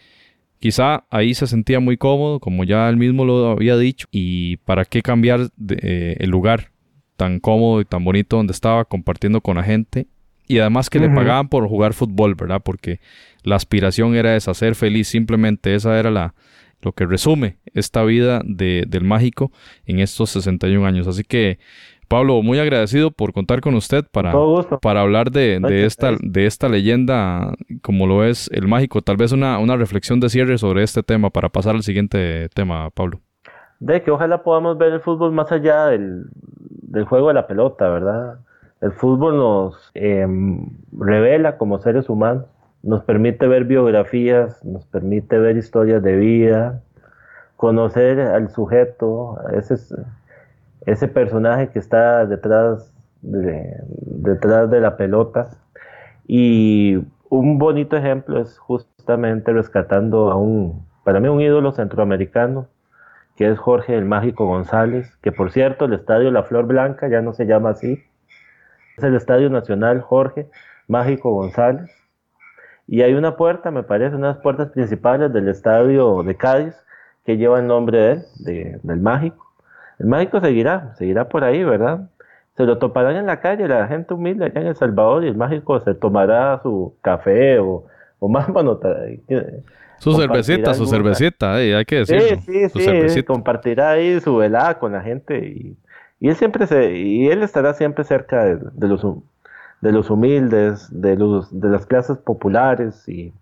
quizá ahí se sentía muy cómodo, como ya él mismo lo había dicho, y para qué cambiar de, eh, el lugar tan cómodo y tan bonito donde estaba compartiendo con la gente y además que le pagaban por jugar fútbol, ¿verdad? Porque la aspiración era esa, ser feliz, simplemente esa era la, lo que resume esta vida de, del mágico en estos 61 años. Así que, Pablo, muy agradecido por contar con usted para, para hablar de, de esta, de esta leyenda como lo es el mágico. Tal vez una, una reflexión de cierre sobre este tema para pasar al siguiente tema, Pablo. De que ojalá podamos ver el fútbol más allá del, del juego de la pelota, ¿verdad? El fútbol nos em, revela como seres humanos nos permite ver biografías, nos permite ver historias de vida, conocer al sujeto, ese, ese personaje que está detrás de, detrás de la pelota. Y un bonito ejemplo es justamente rescatando a un, para mí un ídolo centroamericano, que es Jorge el Mágico González, que por cierto el estadio La Flor Blanca ya no se llama así, es el Estadio Nacional Jorge Mágico González, y hay una puerta, me parece, una de las puertas principales del estadio de Cádiz que lleva el nombre de él, del mágico. El mágico seguirá, seguirá por ahí, ¿verdad? Se lo toparán en la calle, la gente humilde allá en El Salvador, y el mágico se tomará su café o, o más, bueno, su cervecita, su cervecita, hay que decirlo. Sí, sí, sí, compartirá ahí su velada con la gente y, y él siempre se, y él estará siempre cerca de, de los de los humildes, de, los, de las clases populares y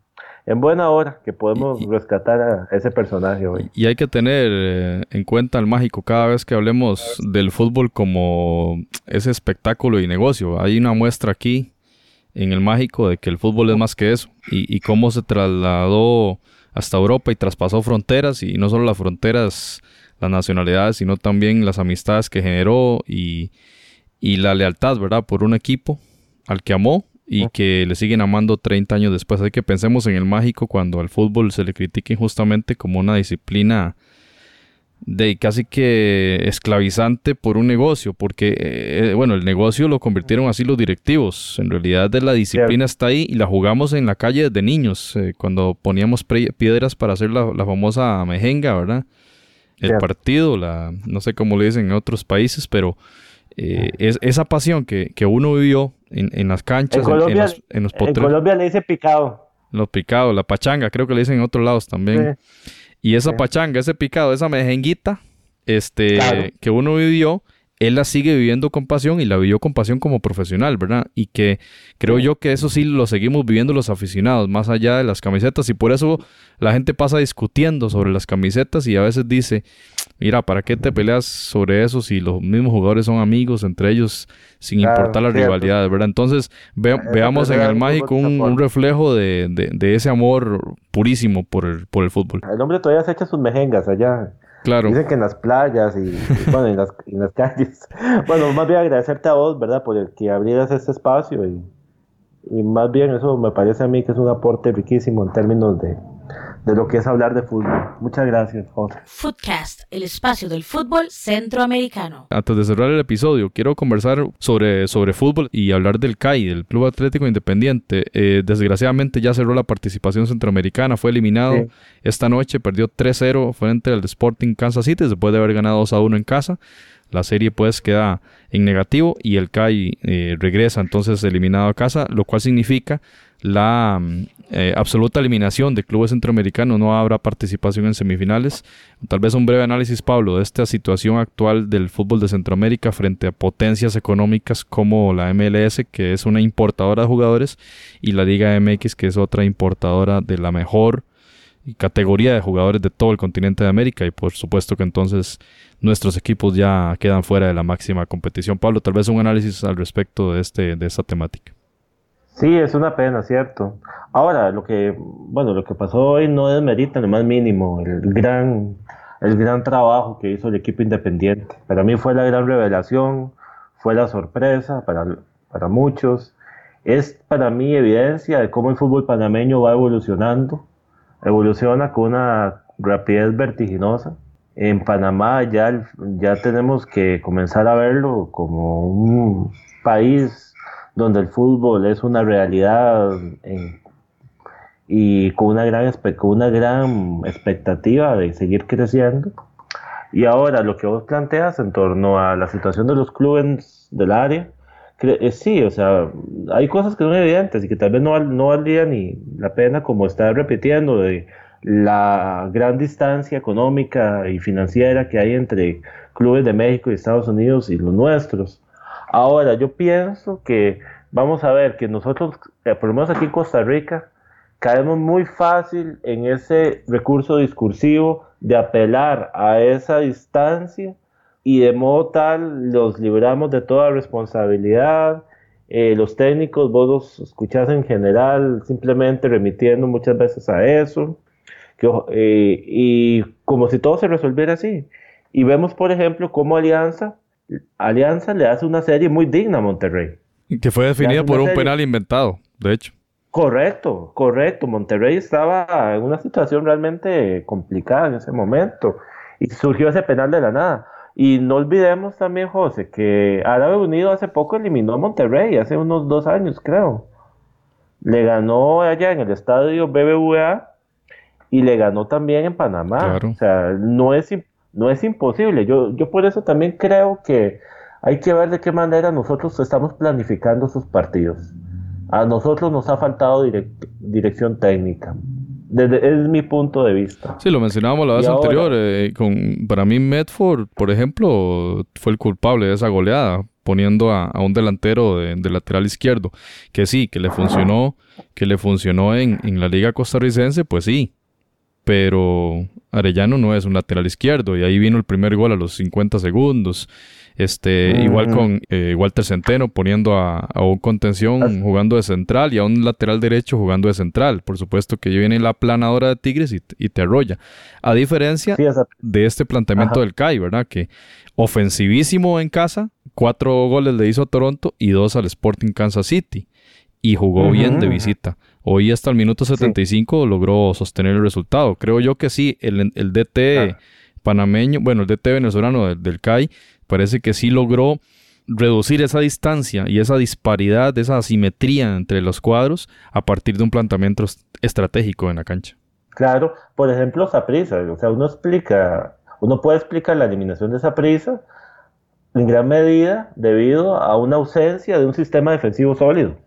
en buena hora que podemos rescatar a ese personaje hoy. Y hay que tener eh, en cuenta al mágico cada vez que hablemos del fútbol como ese espectáculo y negocio. Hay una muestra aquí en el mágico de que el fútbol es más que eso y, y cómo se trasladó hasta Europa y traspasó fronteras y no solo las fronteras, las nacionalidades, sino también las amistades que generó y, y la lealtad, ¿verdad? Por un equipo al que amó y que le siguen amando 30 años después. Hay que pensemos en el mágico cuando al fútbol se le critique injustamente como una disciplina de casi que esclavizante por un negocio, porque eh, bueno, el negocio lo convirtieron así los directivos. En realidad de la disciplina está ahí y la jugamos en la calle desde niños, eh, cuando poníamos piedras para hacer la, famosa mejenga, ¿verdad? El partido, la, no sé cómo le dicen en otros países, pero eh, es, esa pasión que, que uno vivió en, las canchas, en, Colombia, en, los, en Colombia le dice picado. Los picados, la pachanga, creo que le dicen en otros lados también. Y esa pachanga, ese picado, esa mejenguita, este, que uno vivió, él la sigue viviendo con pasión y la vivió con pasión como profesional, ¿verdad? Y que creo yo que eso sí lo seguimos viviendo los aficionados, más allá de las camisetas, y por eso la gente pasa discutiendo sobre las camisetas y a veces dice, mira, ¿para qué te peleas sobre eso si los mismos jugadores son amigos entre ellos sin importar las rivalidades, ¿verdad? Entonces veamos en el mágico un, reflejo de, de, ese amor purísimo por el, por el fútbol. El hombre todavía se echa sus mejengas allá. Dicen que en las playas y, bueno, en las, en las, calles. Bueno, más bien agradecerte a vos, ¿verdad? Por el que abrieras este espacio y, y más bien eso me parece a mí que es un aporte riquísimo en términos de, de lo que es hablar de fútbol. Muchas gracias, José. Footcast, el espacio del fútbol centroamericano. Antes de cerrar el episodio, quiero conversar sobre, sobre fútbol y hablar del CAI, del Club Atlético Independiente. Eh, desgraciadamente ya cerró la participación centroamericana, fue eliminado esta noche, perdió 3-0 frente al Sporting Kansas City después de haber ganado 2-1 en casa. La serie pues queda en negativo y el CAI eh, regresa entonces eliminado a casa, lo cual significa la mm, eh, absoluta eliminación de clubes centroamericanos, no habrá participación en semifinales. Tal vez un breve análisis, Pablo, de esta situación actual del fútbol de Centroamérica frente a potencias económicas como la MLS, que es una importadora de jugadores, y la Liga MX, que es otra importadora de la mejor categoría de jugadores de todo el continente de América y por supuesto que entonces nuestros equipos ya quedan fuera de la máxima competición. Pablo, tal vez un análisis al respecto de, este, de esta temática. Sí, es una pena, cierto. Ahora, lo que, bueno, lo que pasó hoy no desmerita lo más mínimo el gran, el gran trabajo que hizo el equipo independiente. Para mí fue la gran revelación, fue la sorpresa para, para muchos. Es para mí evidencia de cómo el fútbol panameño va evolucionando. Evoluciona con una rapidez vertiginosa. En Panamá ya, ya tenemos que comenzar a verlo como un país donde el fútbol es una realidad y con una, gran, una gran expectativa de seguir creciendo. Y ahora lo que vos planteas en torno a la situación de los clubes del área, eh, sí, o sea, hay cosas que son evidentes y que tal vez no, no valdría ni la pena como estar repitiendo de la gran distancia económica y financiera que hay entre clubes de México y Estados Unidos y los nuestros. Ahora, yo pienso que vamos a ver que nosotros, eh, por lo menos aquí en Costa Rica, caemos muy fácil en ese recurso discursivo de apelar a esa distancia y de modo tal los libramos de toda responsabilidad. Eh, los técnicos, vos los escuchás en general simplemente remitiendo muchas veces a eso, eh, y como si todo se resolviera así. Y vemos, por ejemplo, cómo Alianza, Alianza le hace una serie muy digna a Monterrey. Que fue definida por un penal inventado, de hecho. Correcto, correcto. Monterrey estaba en una situación realmente complicada en ese momento y surgió ese penal de la nada. Y no olvidemos también, José, que Árabe Unido hace poco eliminó a Monterrey, hace unos dos años creo. Le ganó allá en el estadio BBVA y le ganó también en Panamá. O sea, no es, no es imposible. Yo, yo por eso también creo que hay que ver de qué manera nosotros estamos planificando sus partidos. A nosotros nos ha faltado dirección técnica. Desde, es mi punto de vista. Sí, lo mencionábamos la vez anterior. Eh, con, para mí, Medford, por ejemplo, fue el culpable de esa goleada, poniendo a, un delantero de, lateral izquierdo. Que sí, que le funcionó, que le funcionó en, en la Liga Costarricense, pues sí. Pero Arellano no es un lateral izquierdo, y ahí vino el primer gol a los 50 segundos. Este, igual con eh, Walter Centeno poniendo a, un contención jugando de central y a un lateral derecho jugando de central. Por supuesto que viene la planadora de Tigres y, te arrolla. A diferencia de este planteamiento del CAI, ¿verdad? Que ofensivísimo en casa, cuatro goles le hizo a Toronto y dos al Sporting Kansas City. Y jugó bien de visita. Hoy hasta el minuto 75 logró sostener el resultado. Creo yo que sí, el, el DT panameño, bueno, el DT venezolano del, del CAI parece que sí logró reducir esa distancia y esa disparidad, esa asimetría entre los cuadros a partir de un planteamiento estratégico en la cancha. Claro, por ejemplo, Saprisa, o sea, uno explica, uno puede explicar la eliminación de Saprisa en gran medida debido a una ausencia de un sistema defensivo sólido.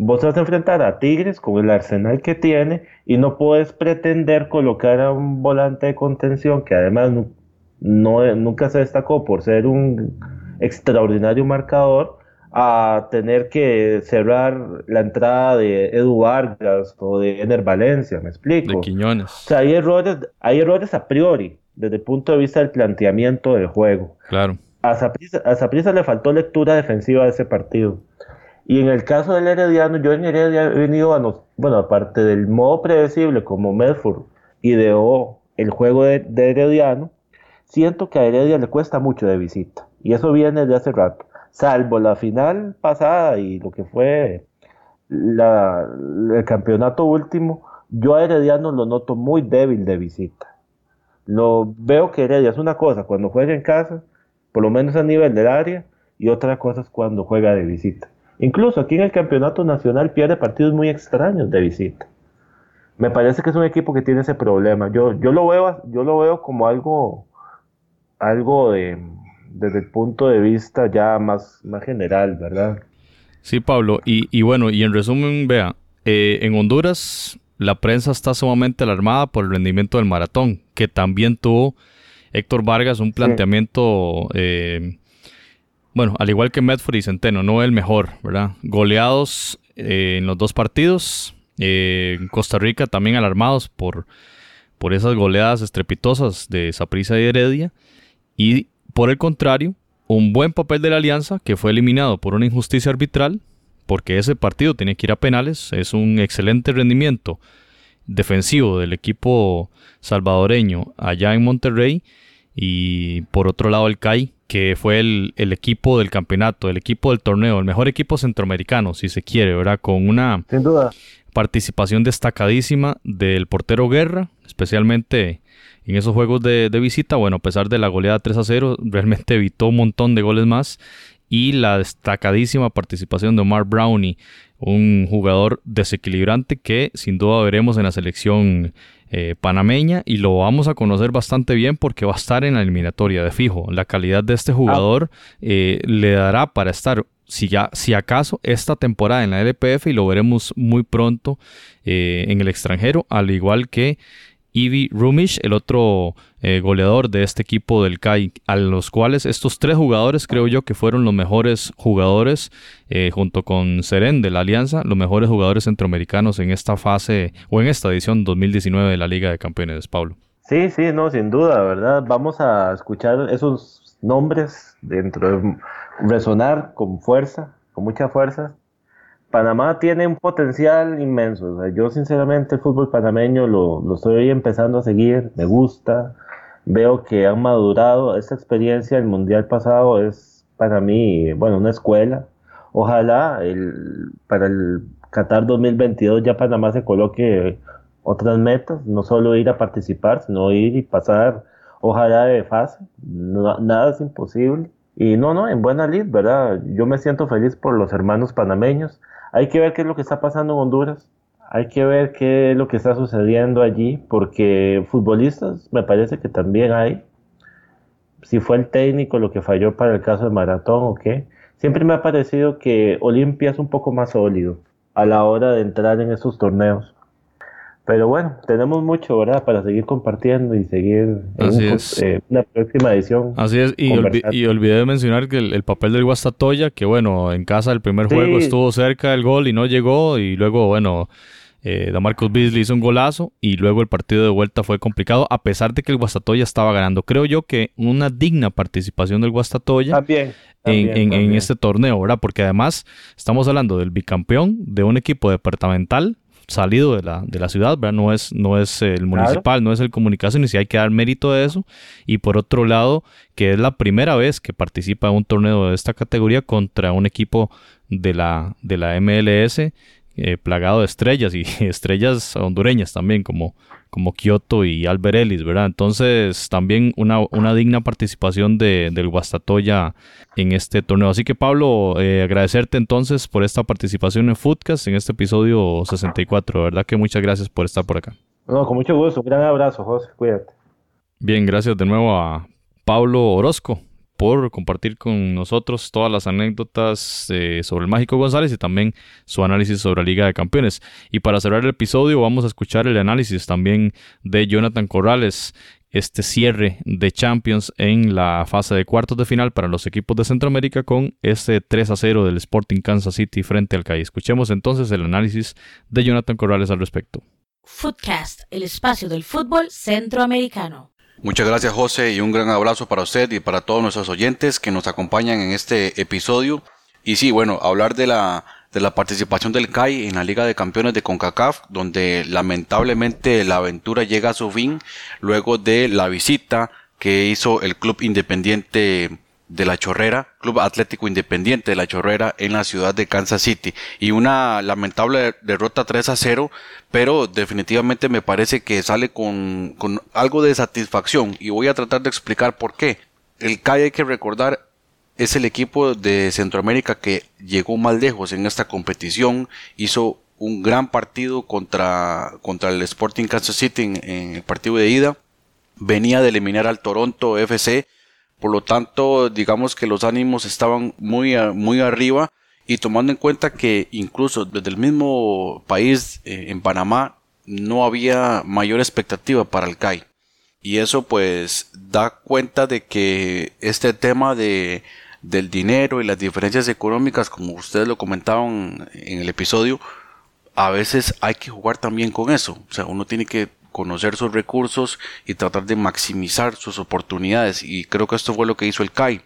Vos vas a enfrentar a Tigres con el arsenal que tiene y no puedes pretender colocar a un volante de contención que además no, nunca se destacó por ser un extraordinario marcador a tener que cerrar la entrada de Edu Vargas o de Ener Valencia, ¿me explico? De Quiñones. O sea, hay errores, hay errores a priori, desde el punto de vista del planteamiento del juego. Claro. A Zaprisa le faltó lectura defensiva de ese partido. Y en el caso del Herediano, yo en Heredia he venido a, bueno, aparte del modo predecible como Medford ideó el juego de Herediano, siento que a Heredia le cuesta mucho de visita. Y eso viene de hace rato. Salvo la final pasada y lo que fue el campeonato último, yo a Herediano lo noto muy débil de visita. Lo veo que Heredia es una cosa cuando juega en casa, por lo menos a nivel del área, y otra cosa es cuando juega de visita. Incluso aquí en el campeonato nacional pierde partidos muy extraños de visita. Me parece que es un equipo que tiene ese problema. Yo, yo, lo, veo, yo lo veo como algo algo de, desde el punto de vista ya más, más general, ¿verdad? Sí, Pablo. Y, bueno, y en resumen, vea, eh, en Honduras la prensa está sumamente alarmada por el rendimiento del maratón, que también tuvo Héctor Vargas un planteamiento, eh, bueno, al igual que Medford y Centeno, no el mejor, ¿verdad? Goleados eh, en los dos partidos. en Costa Rica también alarmados por, por esas goleadas estrepitosas de Saprissa y Heredia. Y por el contrario, un buen papel de la alianza que fue eliminado por una injusticia arbitral, porque ese partido tenía que ir a penales, es un excelente rendimiento defensivo del equipo salvadoreño allá en Monterrey y por otro lado el CAI, que fue el, equipo del campeonato, el equipo del torneo, el mejor equipo centroamericano, si se quiere, ¿verdad? Con una participación destacadísima del portero Guerra, especialmente en esos juegos de, visita, bueno, a pesar de la goleada 3 a 0, realmente evitó un montón de goles más. Y la destacadísima participación de Omar Brownie, un jugador desequilibrante que sin duda veremos en la selección eh, panameña y lo vamos a conocer bastante bien porque va a estar en la eliminatoria de fijo. La calidad de este jugador eh, le dará para estar si ya, si acaso, esta temporada en la LPF y lo veremos muy pronto eh, en el extranjero, al igual que Ivy Rumish, el otro eh, goleador de este equipo del CAI, a los cuales estos tres jugadores creo yo que fueron los mejores jugadores, eh, junto con Seren de la Alianza, los mejores jugadores centroamericanos en esta fase o en esta edición 2019 de la Liga de Campeones, Pablo. Sí, sí, no, sin duda, ¿verdad? Vamos a escuchar esos nombres dentro de resonar con fuerza, con mucha fuerza. Panamá tiene un potencial inmenso. yo sinceramente el fútbol panameño lo, lo, estoy empezando a seguir, me gusta, veo que han madurado. Esta experiencia del Mundial pasado es para mí, bueno, una escuela. Ojalá el, para el Qatar 2022 ya Panamá se coloque otras metas, no solo ir a participar, sino ir y pasar, ojalá de fase. nada es imposible. Y no, no, en buena lid, ¿verdad? Yo me siento feliz por los hermanos panameños. Hay que ver qué es lo que está pasando en Honduras. Hay que ver qué es lo que está sucediendo allí, porque futbolistas me parece que también hay. Si fue el técnico lo que falló para el caso de Maratón o qué. Siempre me ha parecido que Olimpia es un poco más sólido a la hora de entrar en esos torneos. Pero bueno, tenemos mucho, ¿verdad? Para seguir compartiendo y seguir en eh, una próxima edición. Así es, y, olvidé de mencionar que el, papel del Guastatoya, que bueno, en casa el primer juego estuvo cerca del gol y no llegó, y luego, bueno, eh, Damarcus Beasley hizo un golazo, y luego el partido de vuelta fue complicado, a pesar de que el Guastatoya estaba ganando. Creo yo que una digna participación del Guastatoya en, en este torneo, ¿verdad? Porque además estamos hablando del bicampeón de un equipo departamental salido de la, de la ciudad, ¿verdad? No es, no es el municipal, no es el comunicación, y si hay que dar mérito de eso. Y por otro lado, que es la primera vez que participa en un torneo de esta categoría contra un equipo de la, de la MLS eh, plagado de estrellas y estrellas hondureñas también, como, como Kioto y Albert Ellis, ¿verdad? Entonces, también una, una digna participación de, del Guastatoya en este torneo. Así que, Pablo, eh, agradecerte entonces por esta participación en Foodcast en este episodio 64. ¿Verdad? Que muchas gracias por estar por acá. No, con mucho gusto. Un gran abrazo, José. Cuídate. Bien, gracias de nuevo a Pablo Orozco por compartir con nosotros todas las anécdotas eh, sobre el Mágico González y también su análisis sobre la Liga de Campeones. Y para cerrar el episodio vamos a escuchar el análisis también de Jonathan Corrales, este cierre de Champions en la fase de cuartos de final para los equipos de Centroamérica con este 3 a 0 del Sporting Kansas City frente al CAI. Escuchemos entonces el análisis de Jonathan Corrales al respecto. Footcast, el espacio del fútbol centroamericano. Muchas gracias José y un gran abrazo para usted y para todos nuestros oyentes que nos acompañan en este episodio. Y sí, bueno, hablar de la, de la participación del CAI en la Liga de Campeones de CONCACAF, donde lamentablemente la aventura llega a su fin luego de la visita que hizo el club independiente de la Chorrera, Club Atlético Independiente de la Chorrera en la ciudad de Kansas City. Y una lamentable derrota 3 a 0, pero definitivamente me parece que sale con, con algo de satisfacción y voy a tratar de explicar por qué. El CAI hay que recordar es el equipo de Centroamérica que llegó más lejos en esta competición, hizo un gran partido contra, contra el Sporting Kansas City en, en el partido de ida, venía de eliminar al Toronto FC, por lo tanto, digamos que los ánimos estaban muy, muy arriba y tomando en cuenta que incluso desde el mismo país, eh, en Panamá, no había mayor expectativa para el CAI. Y eso pues da cuenta de que este tema de, del dinero y las diferencias económicas, como ustedes lo comentaban en el episodio, a veces hay que jugar también con eso. O sea, uno tiene que conocer sus recursos y tratar de maximizar sus oportunidades. Y creo que esto fue lo que hizo el CAI.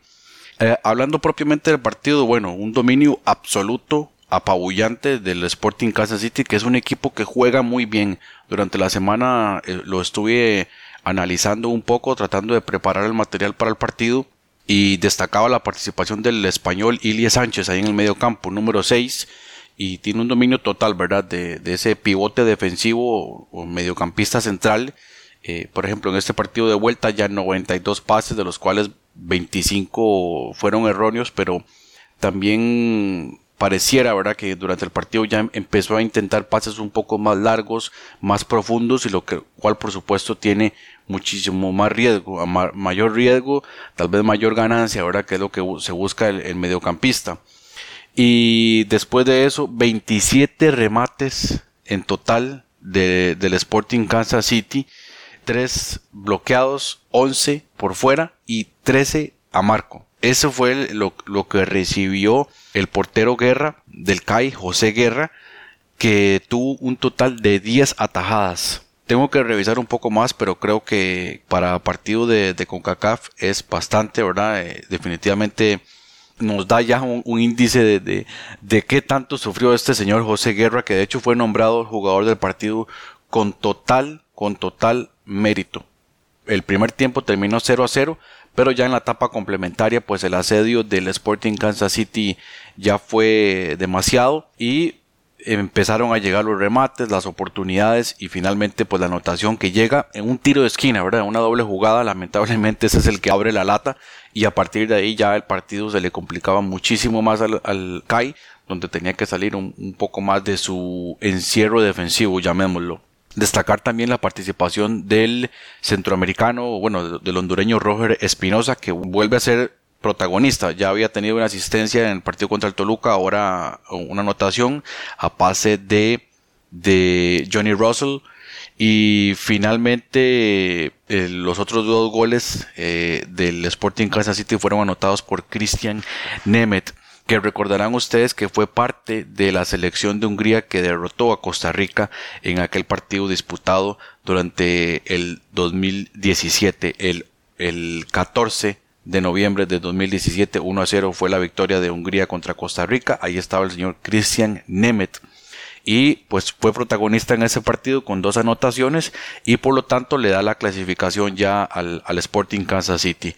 Eh, hablando propiamente del partido, bueno, un dominio absoluto, apabullante del Sporting Kansas City, que es un equipo que juega muy bien. Durante la semana eh, lo estuve analizando un poco, tratando de preparar el material para el partido y destacaba la participación del español Ilie Sánchez ahí en el medio campo, número 6 y tiene un dominio total, ¿verdad? De, ese pivote defensivo o, mediocampista central. Eh, por ejemplo, en este partido de vuelta ya 92 pases, de los cuales 25 fueron erróneos, pero también pareciera, ¿verdad? Que durante el partido ya empezó a intentar pases un poco más largos, más profundos y lo que, cual por supuesto tiene muchísimo más riesgo, mayor riesgo, tal vez mayor ganancia, ¿verdad? Que es lo que se busca el mediocampista. Y después de eso, 27 remates en total del Sporting Kansas City. 3 bloqueados, 11 por fuera y 13 a marco. Eso fue lo, lo que recibió el portero Guerra del CAI, José Guerra, que tuvo un total de 10 atajadas. Tengo que revisar un poco más, pero creo que para partido de, de CONCACAF es bastante, ¿verdad? Eh, definitivamente nos da ya un, índice de, de, de, qué tanto sufrió este señor José Guerra, que de hecho fue nombrado jugador del partido con total, con total mérito. El primer tiempo terminó 0 a 0, pero ya en la etapa complementaria, pues el asedio del Sporting Kansas City ya fue demasiado y empezaron a llegar los remates, las oportunidades y finalmente pues la anotación que llega en un tiro de esquina, ¿verdad? Una doble jugada, lamentablemente ese es el que abre la lata y a partir de ahí ya el partido se le complicaba muchísimo más al, al CAI, donde tenía que salir un, un poco más de su encierro defensivo, llamémoslo. Destacar también la participación del centroamericano, bueno, del hondureño Roger Espinosa, que vuelve a ser protagonista. Ya había tenido una asistencia en el partido contra el Toluca, ahora una anotación a pase de, de Johnny Russell. Y finalmente eh, los otros dos goles eh, del Sporting Kansas City fueron anotados por Christian Nemeth que recordarán ustedes que fue parte de la selección de Hungría que derrotó a Costa Rica en aquel partido disputado durante el 2017, el, el 14 de noviembre de 2017, 1 a 0 fue la victoria de Hungría contra Costa Rica. Ahí estaba el señor Christian Nemeth. Y pues fue protagonista en ese partido con dos anotaciones y por lo tanto le da la clasificación ya al, al Sporting Kansas City.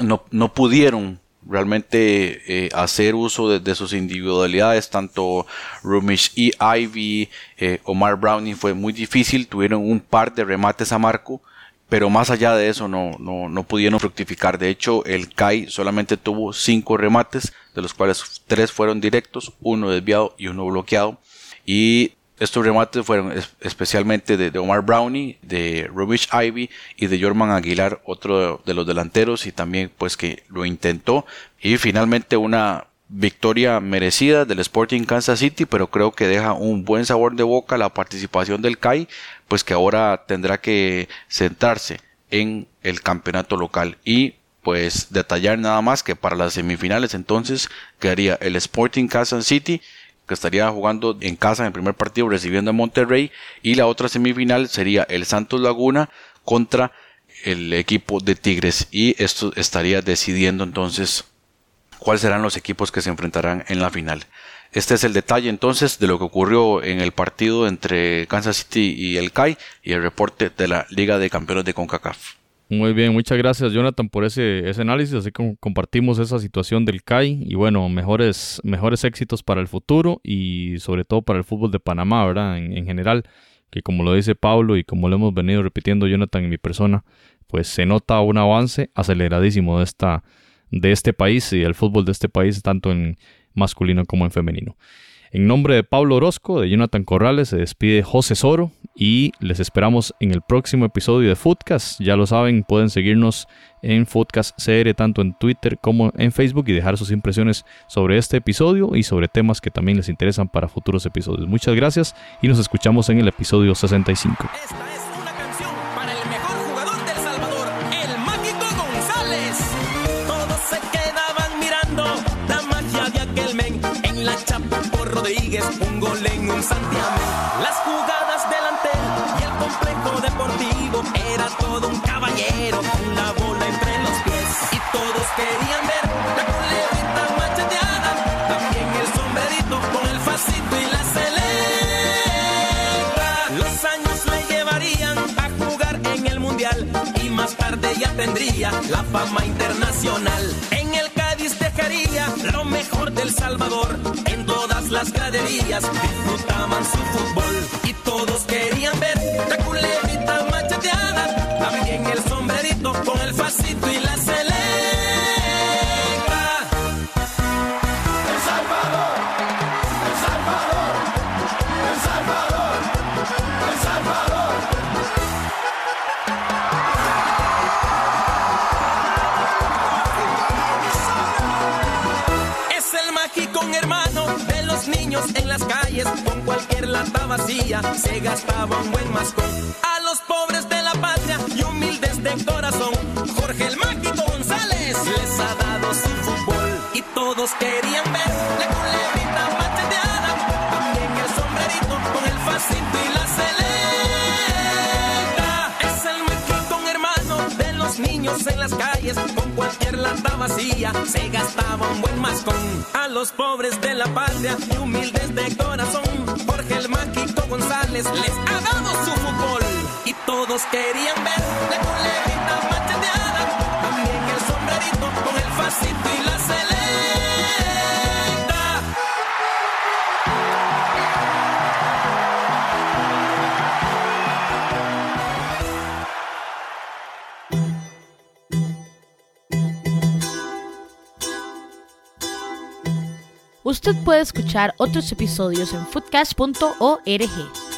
No, no pudieron realmente eh, hacer uso de, sus individualidades, tanto Rumish y Ivy, eh, Omar Browning fue muy difícil, tuvieron un par de remates a marco, pero más allá de eso no, no, no pudieron fructificar. De hecho, el CAI solamente tuvo cinco remates, de los cuales tres fueron directos, uno desviado y uno bloqueado. Y estos remates fueron especialmente de, Omar Brownie, de Rubish Ivy y de Jorman Aguilar, otro de los delanteros y también pues que lo intentó. Y finalmente una victoria merecida del Sporting Kansas City, pero creo que deja un buen sabor de boca la participación del CAI, pues que ahora tendrá que centrarse en el campeonato local y pues detallar nada más que para las semifinales entonces quedaría el Sporting Kansas City que estaría jugando en casa en el primer partido recibiendo a Monterrey y la otra semifinal sería el Santos Laguna contra el equipo de Tigres y esto estaría decidiendo entonces cuáles serán los equipos que se enfrentarán en la final. Este es el detalle entonces de lo que ocurrió en el partido entre Kansas City y el CAI y el reporte de la Liga de Campeones de CONCACAF. Muy bien, muchas gracias Jonathan por ese, ese análisis, así como compartimos esa situación del CAI y bueno, mejores, mejores éxitos para el futuro y sobre todo para el fútbol de Panamá, ¿verdad? En, general, que como lo dice Pablo y como lo hemos venido repitiendo Jonathan en mi persona, pues se nota un avance aceleradísimo de, esta, de este país y el fútbol de este país, tanto en masculino como en femenino. En nombre de Pablo Orozco, de Jonathan Corrales, se despide José Soro y les esperamos en el próximo episodio de Foodcast. Ya lo saben, pueden seguirnos en Foodcast CR tanto en Twitter como en Facebook y dejar sus impresiones sobre este episodio y sobre temas que también les interesan para futuros episodios. Muchas gracias y nos escuchamos en el episodio 65. Un gol en un santiamén. Las jugadas delante y el complejo deportivo era todo un caballero con la bola entre los pies y todos querían ver la culebrita macheteada, también el sombrerito con el facito y la celebra. Los años le llevarían a jugar en el mundial y más tarde ya tendría la fama internacional. En lo mejor del Salvador las graderías disfrutaban su fútbol y todos querían ver la culebrita macheteada, también el sombrerito con el facito y la celebra. Lata vacía se gastaba un buen mascón. A los pobres de la patria y humildes de corazón, Jorge el Mágico González les ha dado su fútbol y todos querían ver la culebrita macheteada, también el sombrerito con el facito y la celeta. Es el Mágico hermano de los niños en las calles con cualquier lata vacía se gastaba un buen mascón. A los pobres de la patria y humildes de corazón, González les ha dado su fútbol y todos querían ver la culebrita macheteada, también el sombrerito con el facito y la celeta. Usted puede escuchar otros episodios en foodcast.org.